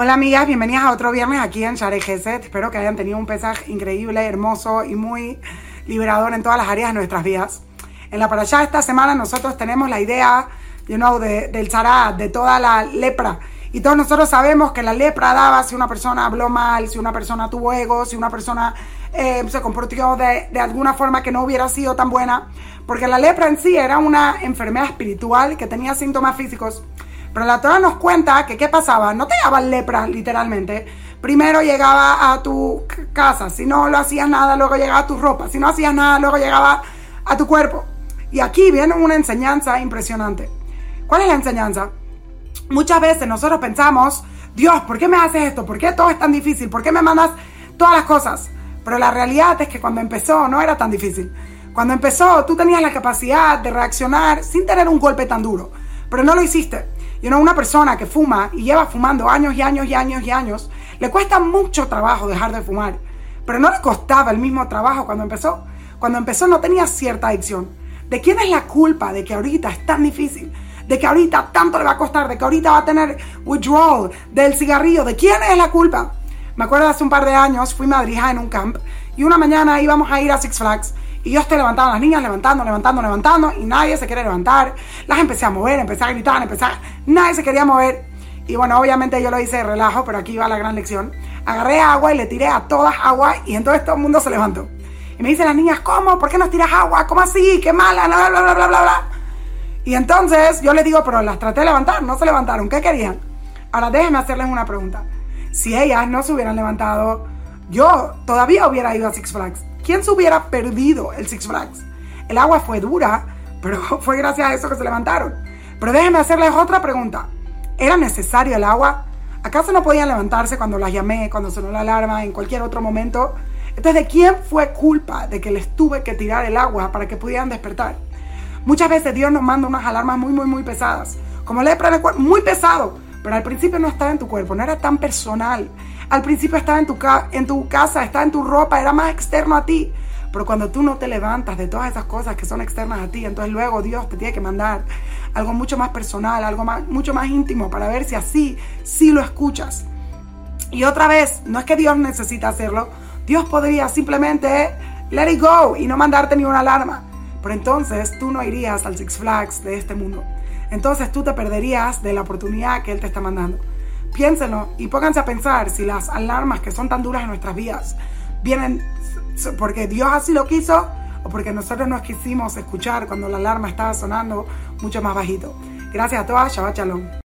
Hola amigas, bienvenidas a otro viernes aquí en Share Geset. Espero que hayan tenido un pesaje increíble, hermoso y muy liberador en todas las áreas de nuestras vidas. En la allá esta semana nosotros tenemos la idea, you know, de, del Zarat, de toda la lepra. Y todos nosotros sabemos que la lepra daba si una persona habló mal, si una persona tuvo ego, si una persona eh, se comportó de alguna forma que no hubiera sido tan buena. Porque la lepra en sí era una enfermedad espiritual que tenía síntomas físicos pero la Torah nos cuenta que qué pasaba, no te daban lepra literalmente. Primero llegaba a tu casa, si no lo hacías nada, luego llegaba a tu ropa, si no hacías nada, luego llegaba a tu cuerpo. Y aquí viene una enseñanza impresionante. ¿Cuál es la enseñanza? Muchas veces nosotros pensamos, Dios, ¿por qué me haces esto? ¿Por qué todo es tan difícil? ¿Por qué me mandas todas las cosas? Pero la realidad es que cuando empezó no era tan difícil. Cuando empezó tú tenías la capacidad de reaccionar sin tener un golpe tan duro, pero no lo hiciste. Y una persona que fuma y lleva fumando años y años y años y años, le cuesta mucho trabajo dejar de fumar. Pero no le costaba el mismo trabajo cuando empezó. Cuando empezó no tenía cierta adicción. ¿De quién es la culpa de que ahorita es tan difícil? De que ahorita tanto le va a costar, de que ahorita va a tener withdrawal del cigarrillo. ¿De quién es la culpa? Me acuerdo hace un par de años fui madrija en un camp y una mañana íbamos a ir a Six Flags y yo estoy levantando a las niñas, levantando, levantando, levantando, y nadie se quiere levantar. Las empecé a mover, empecé a gritar, empecé a... Nadie se quería mover. Y bueno, obviamente yo lo hice de relajo, pero aquí va la gran lección. Agarré agua y le tiré a todas agua y entonces todo el mundo se levantó. Y me dicen las niñas, ¿cómo? ¿Por qué nos tiras agua? ¿Cómo así? ¡Qué mala! Bla, bla, bla, bla, bla, bla. Y entonces yo les digo, pero las traté de levantar, no se levantaron. ¿Qué querían? Ahora déjenme hacerles una pregunta. Si ellas no se hubieran levantado, yo todavía hubiera ido a Six Flags. ¿Quién se hubiera perdido el Six Flags? El agua fue dura, pero fue gracias a eso que se levantaron. Pero déjenme hacerles otra pregunta. ¿Era necesario el agua? ¿Acaso no podían levantarse cuando las llamé, cuando sonó la alarma, en cualquier otro momento? Entonces, ¿de quién fue culpa de que les tuve que tirar el agua para que pudieran despertar? Muchas veces Dios nos manda unas alarmas muy, muy, muy pesadas. Como lepra de cuerpo, muy pesado. Pero al principio no estaba en tu cuerpo, no era tan personal. Al principio estaba en tu, en tu casa, estaba en tu ropa, era más externo a ti. Pero cuando tú no te levantas de todas esas cosas que son externas a ti, entonces luego Dios te tiene que mandar algo mucho más personal, algo mucho más íntimo para ver si así, sí lo escuchas. Y otra vez, no es que Dios necesita hacerlo, Dios podría simplemente let it go y no mandarte ni una alarma. Pero entonces tú no irías al Six Flags de este mundo. Entonces tú te perderías de la oportunidad que Él te está mandando. Piénsenlo y pónganse a pensar si las alarmas que son tan duras en nuestras vidas vienen porque Dios así lo quiso o porque nosotros nos quisimos escuchar cuando la alarma estaba sonando mucho más bajito. Gracias a todas, Shabbat Shalom.